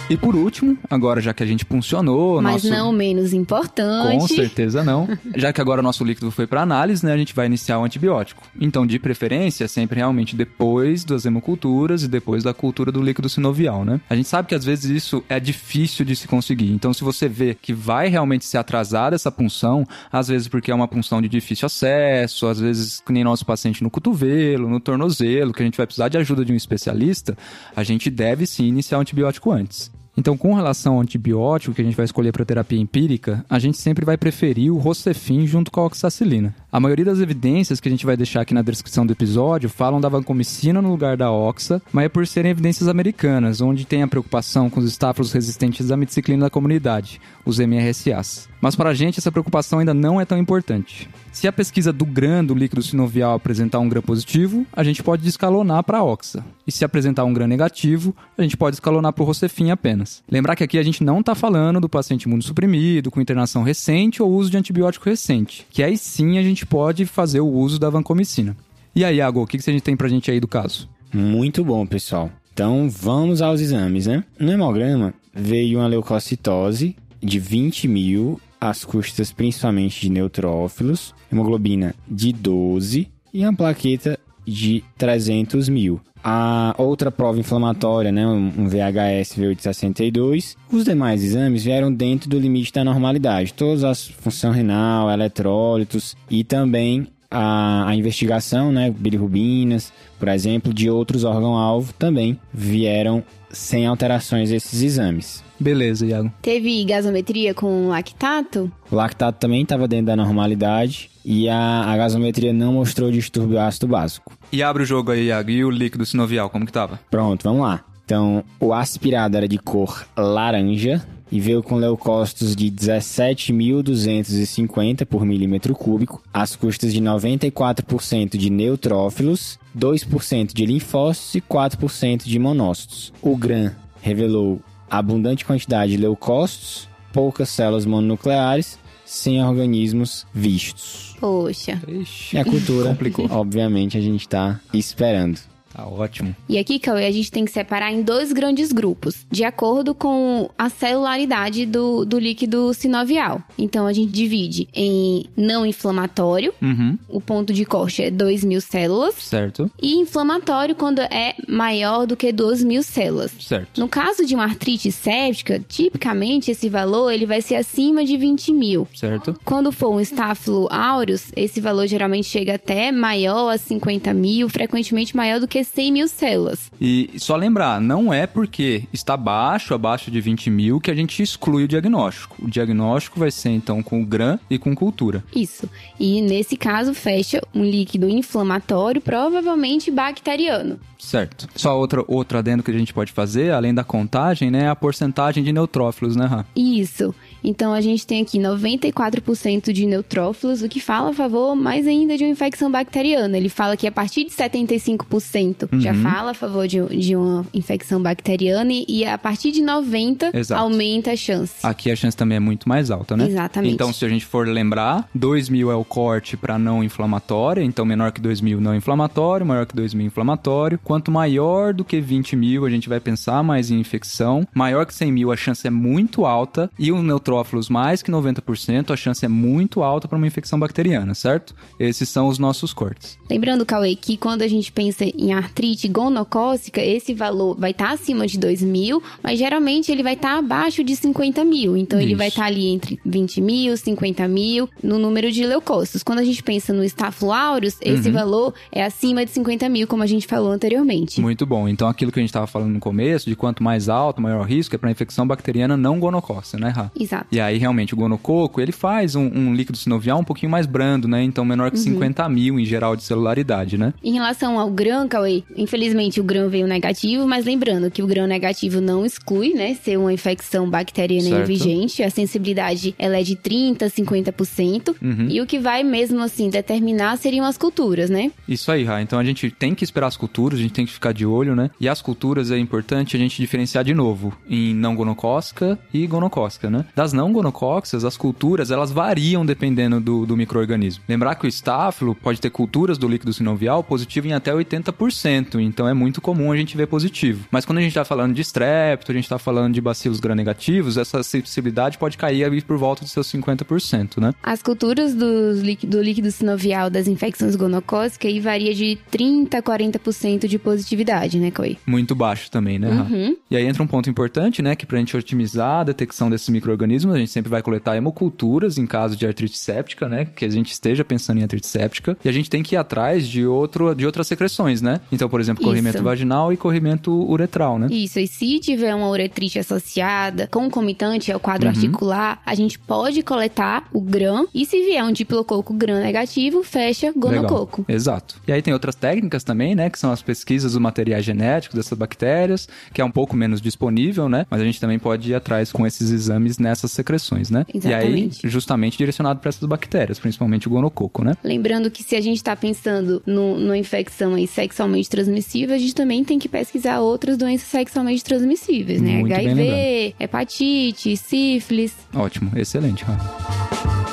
E por último, agora já que a gente funcionou, Mas nosso... não menos importante. Com certeza não. *laughs* Já que agora o nosso líquido foi para análise, né, a gente vai iniciar o antibiótico. Então, de preferência, sempre realmente depois das hemoculturas e depois da cultura do líquido sinovial, né? A gente sabe que às vezes isso é difícil de se conseguir. Então, se você vê que vai realmente se atrasar essa punção, às vezes porque é uma punção de difícil acesso, às vezes que nem nosso paciente no cotovelo, no tornozelo, que a gente vai precisar de ajuda de um especialista, a gente deve sim iniciar o antibiótico antes. Então, com relação ao antibiótico que a gente vai escolher para terapia empírica, a gente sempre vai preferir o Rocefin junto com a oxacilina. A maioria das evidências que a gente vai deixar aqui na descrição do episódio falam da vancomicina no lugar da oxa, mas é por serem evidências americanas, onde tem a preocupação com os estáfilos resistentes à meticiclina da comunidade, os MRSAs. Mas para a gente essa preocupação ainda não é tão importante. Se a pesquisa do GRAM do líquido sinovial apresentar um GRAM positivo, a gente pode descalonar para a oxa. E se apresentar um GRAM negativo, a gente pode escalonar para o Rocefin apenas. Lembrar que aqui a gente não está falando do paciente imunossuprimido, com internação recente ou uso de antibiótico recente, que aí sim a gente pode fazer o uso da vancomicina. E aí, Iago, o que, que a gente tem pra gente aí do caso? Muito bom, pessoal. Então vamos aos exames, né? No hemograma veio uma leucocitose de 20 mil, às custas principalmente de neutrófilos, hemoglobina de 12 e uma plaqueta de 300 mil. A outra prova inflamatória, né, um VHS V862. Os demais exames vieram dentro do limite da normalidade. Todas as função renal, eletrólitos e também a, a investigação, né, bilirrubinas, por exemplo, de outros órgãos-alvo também vieram sem alterações esses exames. Beleza, Iago. Teve gasometria com lactato? O lactato também estava dentro da normalidade e a, a gasometria não mostrou distúrbio ácido básico. E abre o jogo aí, Iago. E o líquido sinovial, como que tava? Pronto, vamos lá. Então, o aspirado era de cor laranja e veio com leucócitos de 17.250 por milímetro cúbico, às custas de 94% de neutrófilos, 2% de linfócitos e 4% de monócitos. O GRAM revelou abundante quantidade de leucócitos, poucas células mononucleares, sem organismos vistos. Poxa. Ixi, e a cultura, *laughs* complicou. obviamente, a gente está esperando. Tá ótimo. E aqui, Cauê, a gente tem que separar em dois grandes grupos, de acordo com a celularidade do, do líquido sinovial. Então, a gente divide em não inflamatório, uhum. o ponto de corte é 2 mil células. Certo. E inflamatório quando é maior do que 2 mil células. Certo. No caso de uma artrite séptica, tipicamente esse valor ele vai ser acima de 20 mil. Certo. Quando for um estáfilo aureus, esse valor geralmente chega até maior a 50 mil, frequentemente maior do que 100 mil células. E só lembrar, não é porque está baixo, abaixo de 20 mil, que a gente exclui o diagnóstico. O diagnóstico vai ser então com GRAM e com cultura. Isso. E nesse caso, fecha um líquido inflamatório, provavelmente bacteriano. Certo. Só outra, outro adendo que a gente pode fazer, além da contagem, né, é a porcentagem de neutrófilos, né, Rã? Isso. Então a gente tem aqui 94% de neutrófilos, o que fala a favor mais ainda de uma infecção bacteriana. Ele fala que a partir de 75% uhum. já fala a favor de, de uma infecção bacteriana e, e a partir de 90% Exato. aumenta a chance. Aqui a chance também é muito mais alta, né? Exatamente. Então, se a gente for lembrar, 2 mil é o corte para não inflamatória, então menor que 2 mil não inflamatório, maior que 2 mil inflamatório. Quanto maior do que 20 mil, a gente vai pensar mais em infecção. Maior que 100 mil, a chance é muito alta. E o neutrófilos mais que 90%, a chance é muito alta para uma infecção bacteriana, certo? Esses são os nossos cortes. Lembrando, Cauê, que quando a gente pensa em artrite gonocócica, esse valor vai estar tá acima de 2 mil, mas geralmente ele vai estar tá abaixo de 50 mil. Então Isso. ele vai estar tá ali entre 20 mil, 50 mil no número de leucócitos. Quando a gente pensa no aureus, esse uhum. valor é acima de 50 mil, como a gente falou anteriormente Muito bom. Então, aquilo que a gente estava falando no começo, de quanto mais alto, maior o risco, é para infecção bacteriana não gonocócica, né, Rá? Exato. E aí, realmente, o gonococo, ele faz um, um líquido sinovial um pouquinho mais brando, né? Então, menor que uhum. 50 mil em geral de celularidade, né? Em relação ao grão, Cauê, infelizmente o grão veio negativo, mas lembrando que o grão negativo não exclui, né, ser uma infecção bacteriana certo. vigente. A sensibilidade, ela é de 30%, 50%. Uhum. E o que vai mesmo, assim, determinar seriam as culturas, né? Isso aí, Rá. Então, a gente tem que esperar as culturas, gente tem que ficar de olho, né? E as culturas é importante a gente diferenciar de novo em não gonocócica e gonocócica, né? Das não gonocócicas, as culturas, elas variam dependendo do, do microorganismo. Lembrar que o estáfilo pode ter culturas do líquido sinovial positivo em até 80%, então é muito comum a gente ver positivo. Mas quando a gente está falando de strepto, a gente está falando de bacilos gram-negativos, essa sensibilidade pode cair ali por volta dos seus 50%, né? As culturas do líquido, do líquido sinovial das infecções gonocócicas aí varia de 30 a 40% de positividade, né, Coi? Muito baixo também, né? Uhum. E aí entra um ponto importante, né, que pra gente otimizar a detecção desses micro-organismos, a gente sempre vai coletar hemoculturas em caso de artrite séptica, né, que a gente esteja pensando em artrite séptica, e a gente tem que ir atrás de, outro, de outras secreções, né? Então, por exemplo, Isso. corrimento vaginal e corrimento uretral, né? Isso, e se tiver uma uretrite associada, concomitante ao Uhum. quadro articular, a gente pode coletar o GRAM, e se vier um diplococo GRAM negativo, fecha gonococo. Legal. Exato. E aí tem outras técnicas também, né? Que são as pesquisas dos materiais genéticos dessas bactérias, que é um pouco menos disponível, né? Mas a gente também pode ir atrás com esses exames nessas secreções, né? Exatamente. E aí, justamente direcionado para essas bactérias, principalmente o gonococo, né? Lembrando que se a gente está pensando no, numa infecção aí sexualmente transmissível, a gente também tem que pesquisar outras doenças sexualmente transmissíveis, né? Muito bem HIV, hepatite, sífilis. Ótimo, excelente, Rafa.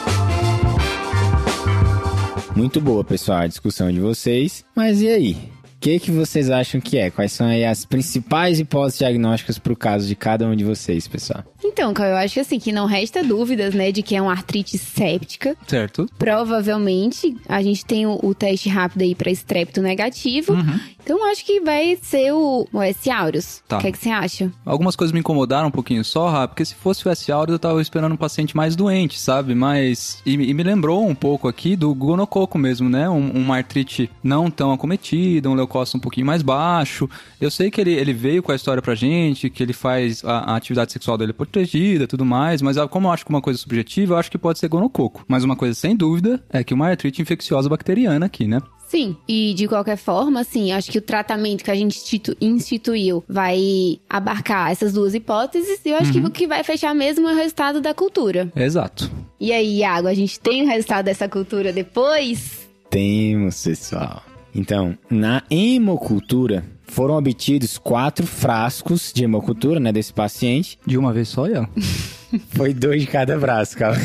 Muito boa, pessoal, a discussão de vocês. Mas e aí? Que, que vocês acham que é? Quais são aí as principais hipóteses diagnósticas para o caso de cada um de vocês, pessoal? Então, Caio, eu acho que assim, que não resta dúvidas, né, de que é uma artrite séptica. Certo? Provavelmente, a gente tem o, o teste rápido aí para estrepto negativo. Então, acho que vai ser o, o S. aureus. Tá. O que, é que você acha? Algumas coisas me incomodaram um pouquinho só, Rafa, porque se fosse o S. aureus eu tava esperando um paciente mais doente, sabe? Mas. E, e me lembrou um pouco aqui do gonococo mesmo, né? Um, uma artrite não tão acometida, um leucócito um pouquinho mais baixo. Eu sei que ele, ele veio com a história pra gente, que ele faz a, a atividade sexual dele protegida tudo mais, mas como eu acho que uma coisa subjetiva, eu acho que pode ser gonococo. Mas uma coisa sem dúvida é que uma artrite infecciosa bacteriana aqui, né? Sim, e de qualquer forma, assim, acho que o tratamento que a gente institu- instituiu vai abarcar essas duas hipóteses e eu acho que o que vai fechar mesmo é o resultado da cultura. Exato. E aí, Iago, a gente tem o resultado dessa cultura depois? Temos, pessoal. Então, na hemocultura, foram obtidos quatro frascos de hemocultura, né, desse paciente. De uma vez só, Ian? *laughs* Foi dois de cada braço, cara.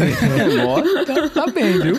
Ó, tá, tá bem, viu?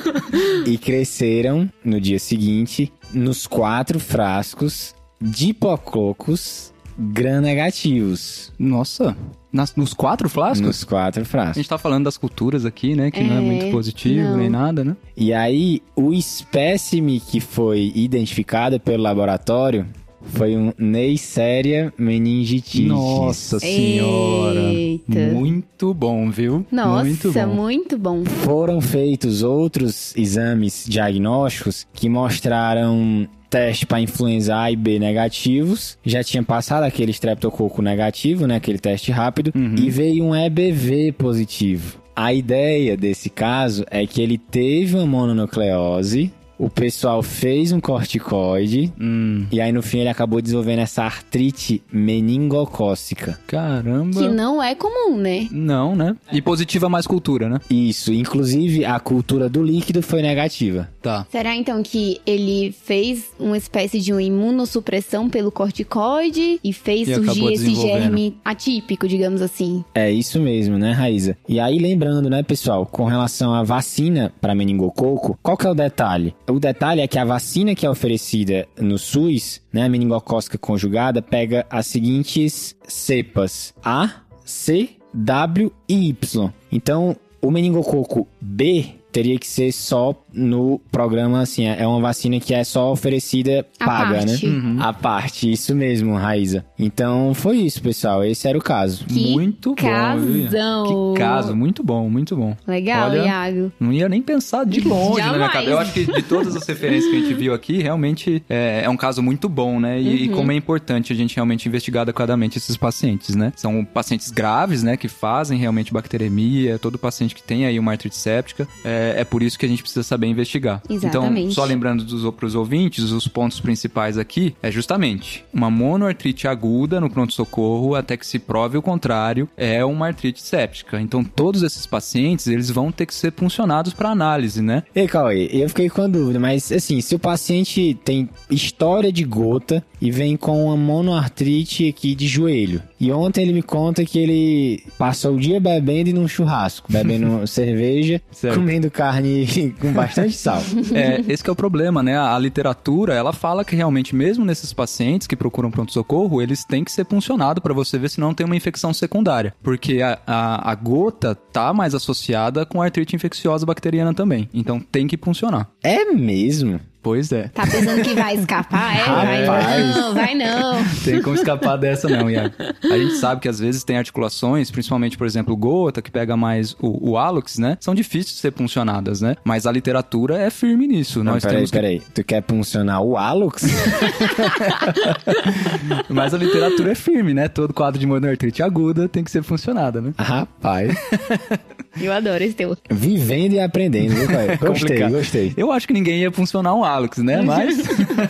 e cresceram no dia seguinte nos quatro frascos dipococos gram-negativos. Nossa, nas- nos quatro flascos? Nos quatro A frascos. gente tá falando das culturas aqui, né? Que não é É, muito positivo não. nem nada, né? E aí, o espécime que foi identificado pelo laboratório foi um Neisseria meningitidis. Nossa senhora. Eita. Muito bom, viu? Nossa, muito bom. muito bom. Foram feitos outros exames diagnósticos que mostraram teste para influenza A e B negativos. Já tinha passado aquele streptococo negativo, né? Aquele teste rápido. E veio um EBV positivo. A ideia desse caso é que ele teve uma mononucleose. O pessoal fez um corticoide. Hum, E aí, no fim, ele acabou desenvolvendo essa artrite meningocócica. caramba. Que não é comum, né? Não, né? E positiva mais cultura, né? Isso, inclusive a cultura do líquido foi negativa. Tá. Será então que ele fez uma espécie de uma imunossupressão pelo corticoide e fez E surgir esse germe atípico, digamos assim? É isso mesmo, né, Raíza? E aí, lembrando, né, pessoal, com relação à vacina para meningococo, qual que é o detalhe? O detalhe é que a vacina que é oferecida no SUS, né, a meningocócica conjugada, pega as seguintes cepas: A, C, W e Y. Então, o meningococo B teria que ser só no programa, assim, é uma vacina que é só oferecida À paga, parte. né? A parte, isso mesmo, Raíza. Então, foi isso, pessoal. Esse era o caso. Que muito bom, casão. Que caso, muito bom, muito bom. Legal, Olha, Iago. Não ia nem pensar de longe na minha cabeça. Eu acho que de todas as referências que a gente viu aqui, realmente é, é um caso muito bom, né? E, e como é importante a gente realmente investigar adequadamente esses pacientes, né? São pacientes graves, né? Que fazem realmente bacteremia. Todo paciente que tem aí uma artrite séptica. É, é por isso que a gente precisa saber investigar. Então, Exatamente. só lembrando dos, pros ouvintes, os pontos principais aqui é justamente uma monoartrite aguda no pronto-socorro até que se prove o contrário, é uma artrite séptica. Então, todos esses pacientes, eles vão ter que ser funcionados para análise, né? Ei, Cauê, eu fiquei com a dúvida, mas assim, se o paciente tem história de gota e vem com uma monoartrite aqui de joelho, e ontem ele me conta que ele passou o dia bebendo e num churrasco, bebendo *laughs* cerveja, Certo. comendo carne *laughs* com bastante sal. É, esse que é o problema, né? A, a literatura, ela fala que realmente, mesmo nesses pacientes que procuram pronto-socorro, eles têm que ser puncionados para você ver se não tem uma infecção secundária. Porque a, a, a gota tá mais associada com artrite infecciosa bacteriana também. Então tem que funcionar. É mesmo? Pois é. Tá pensando que vai escapar? É, vai Rapaz. não, vai não. *laughs* Tem como escapar dessa não, Iago. A gente sabe que às vezes tem articulações, principalmente, por exemplo, o gota, que pega mais o, o hálux, né? São difíceis de ser puncionadas, né? Mas a literatura é firme nisso. Não, Nós peraí, temos que... peraí. Tu quer funcionar o Alux? *laughs* Mas a literatura é firme, né? Todo quadro de monoartrite aguda tem que ser funcionada, né? Rapaz, *laughs* *laughs* Eu adoro esse teu. vivendo e aprendendo, viu, pai? *laughs* Gostei, Complicado. gostei. Eu acho que ninguém ia funcionar um hálux, né? Mas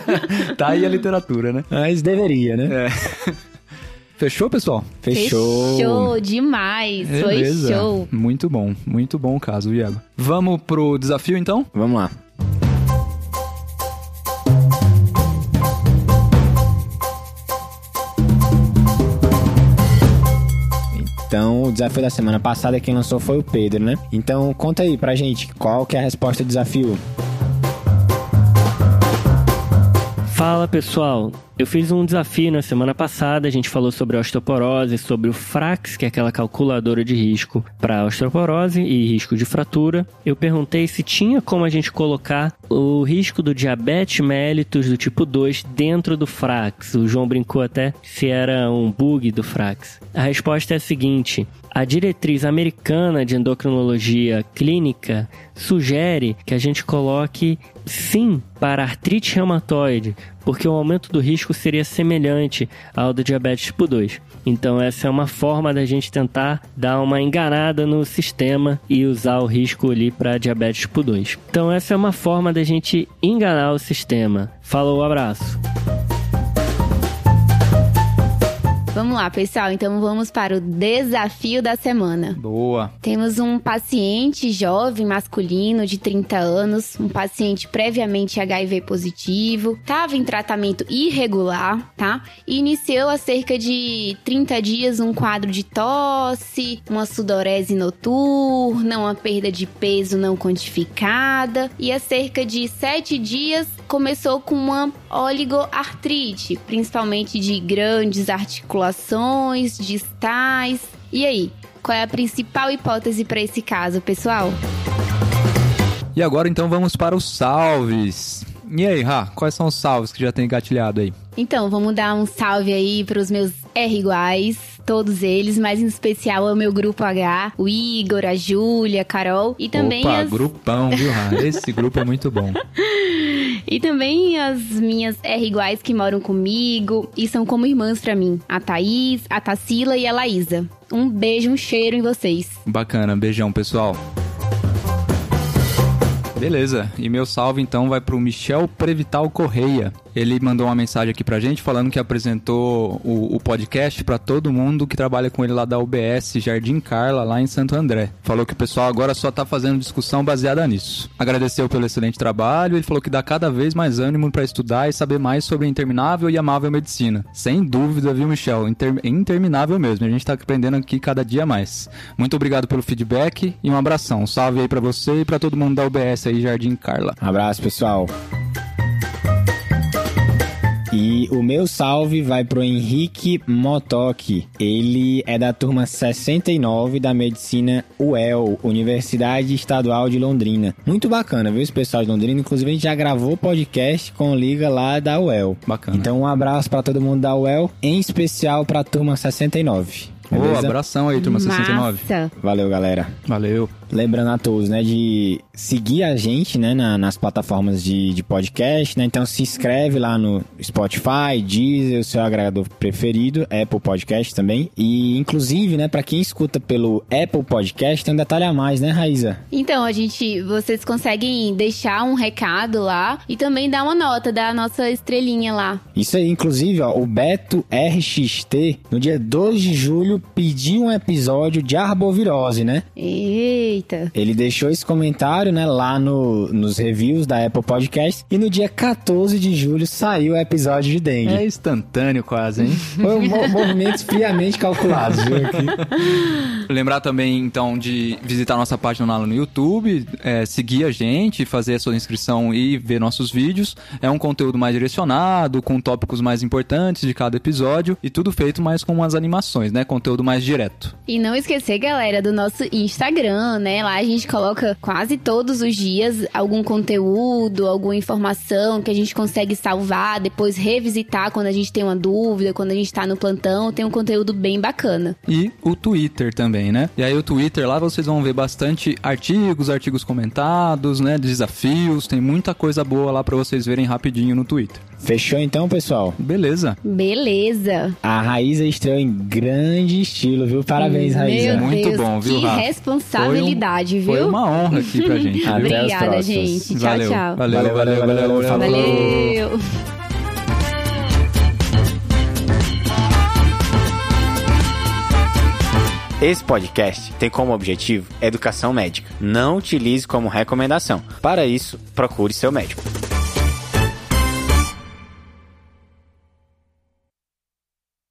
*laughs* tá aí a literatura, né? Mas deveria, né? É. Fechou, pessoal? Fechou. Fechou demais. Foi show. Muito bom, muito bom o caso, Iago. Vamos pro desafio, então? Vamos lá. Então, o desafio da semana passada quem lançou foi o Pedro, né? Então, conta aí pra gente qual que é a resposta do desafio. Fala pessoal, eu fiz um desafio na semana passada, a gente falou sobre osteoporose, sobre o Frax, que é aquela calculadora de risco para osteoporose e risco de fratura. Eu perguntei se tinha como a gente colocar o risco do diabetes mellitus do tipo 2 dentro do Frax. O João brincou até se era um bug do Frax. A resposta é a seguinte: a diretriz americana de endocrinologia clínica sugere que a gente coloque sim para artrite reumatoide, porque o aumento do risco seria semelhante ao do diabetes tipo 2. Então essa é uma forma da gente tentar dar uma enganada no sistema e usar o risco ali para diabetes tipo 2. Então essa é uma forma da gente enganar o sistema. Falou, abraço. Vamos lá, pessoal. Então vamos para o desafio da semana. Boa. Temos um paciente jovem masculino de 30 anos, um paciente previamente HIV positivo, estava em tratamento irregular, tá? E iniciou há cerca de 30 dias um quadro de tosse, uma sudorese noturna, uma perda de peso não quantificada, e há cerca de 7 dias começou com uma oligoartrite, principalmente de grandes articulações, distais. E aí, qual é a principal hipótese para esse caso, pessoal? E agora então vamos para os salves. E aí, Ra, quais são os salves que já tem engatilhado aí? Então, vamos dar um salve aí para os meus R iguais, todos eles, mas em especial ao meu grupo H, o Igor, a Júlia, a Carol e também Opa, as grupão, viu? *laughs* Esse grupo é muito bom. e também as minhas R iguais que moram comigo e são como irmãs para mim, a Thaís, a Tassila e a Laísa. Um beijo, um cheiro em vocês. Bacana, beijão, pessoal. Beleza, e meu salve então vai pro Michel Prevital Correia. Ele mandou uma mensagem aqui pra gente falando que apresentou o, o podcast pra todo mundo que trabalha com ele lá da UBS Jardim Carla, lá em Santo André. Falou que o pessoal agora só tá fazendo discussão baseada nisso. Agradeceu pelo excelente trabalho, ele falou que dá cada vez mais ânimo pra estudar e saber mais sobre a interminável e amável medicina. Sem dúvida, viu, Michel? Inter- interminável mesmo. A gente tá aprendendo aqui cada dia mais. Muito obrigado pelo feedback e um abração. Um salve aí pra você e pra todo mundo da UBS aí, Jardim Carla. Abraço, pessoal. E o meu salve vai pro Henrique Motoki. Ele é da turma 69 da Medicina UEL, Universidade Estadual de Londrina. Muito bacana, viu, esse pessoal de Londrina? Inclusive, a gente já gravou podcast com liga lá da UEL. Bacana. Então, um abraço pra todo mundo da UEL, em especial pra turma 69. Ô, Beleza? abração aí, turma 69. Massa. Valeu, galera. Valeu. Lembrando a todos, né, de seguir a gente, né, na- nas plataformas de, de podcast, né? Então se inscreve lá no Spotify, Deezer, o seu agregador preferido, Apple Podcast também. E inclusive, né, para quem escuta pelo Apple Podcast, tem um detalhe a mais, né, Raíza? Então, a gente, vocês conseguem deixar um recado lá e também dar uma nota da nossa estrelinha lá. Isso aí, inclusive, ó, o Beto RXT, no dia 2 de julho, pediu um episódio de arbovirose, né? Eita. Ele deixou esse comentário, né, lá no, nos reviews da Apple Podcast. E no dia 14 de julho saiu o episódio de dengue. É instantâneo quase, hein? *laughs* Foi um mo- movimentos friamente calculados, viu? Aqui. *laughs* Lembrar também, então, de visitar nossa página lá no YouTube, é, seguir a gente, fazer a sua inscrição e ver nossos vídeos. É um conteúdo mais direcionado, com tópicos mais importantes de cada episódio e tudo feito mais com umas animações, né? Conteúdo mais direto. E não esquecer, galera, do nosso Instagram, né? Né? Lá a gente coloca quase todos os dias algum conteúdo, alguma informação que a gente consegue salvar, depois revisitar quando a gente tem uma dúvida, quando a gente tá no plantão. Tem um conteúdo bem bacana. E o Twitter também, né? E aí o Twitter lá vocês vão ver bastante artigos, artigos comentados, né? Desafios, tem muita coisa boa lá para vocês verem rapidinho no Twitter. Fechou então, pessoal? Beleza. Beleza. A Raíza estreou em grande estilo, viu? Parabéns, Raíza. Meu Muito Deus, bom, viu, Que Rafa? responsabilidade, Foi viu? uma honra aqui pra gente. Até Obrigada, gente. Tchau, valeu, tchau. Valeu, valeu, valeu, valeu, valeu. Falou. Valeu. Esse podcast tem como objetivo educação médica. Não utilize como recomendação. Para isso, procure seu médico.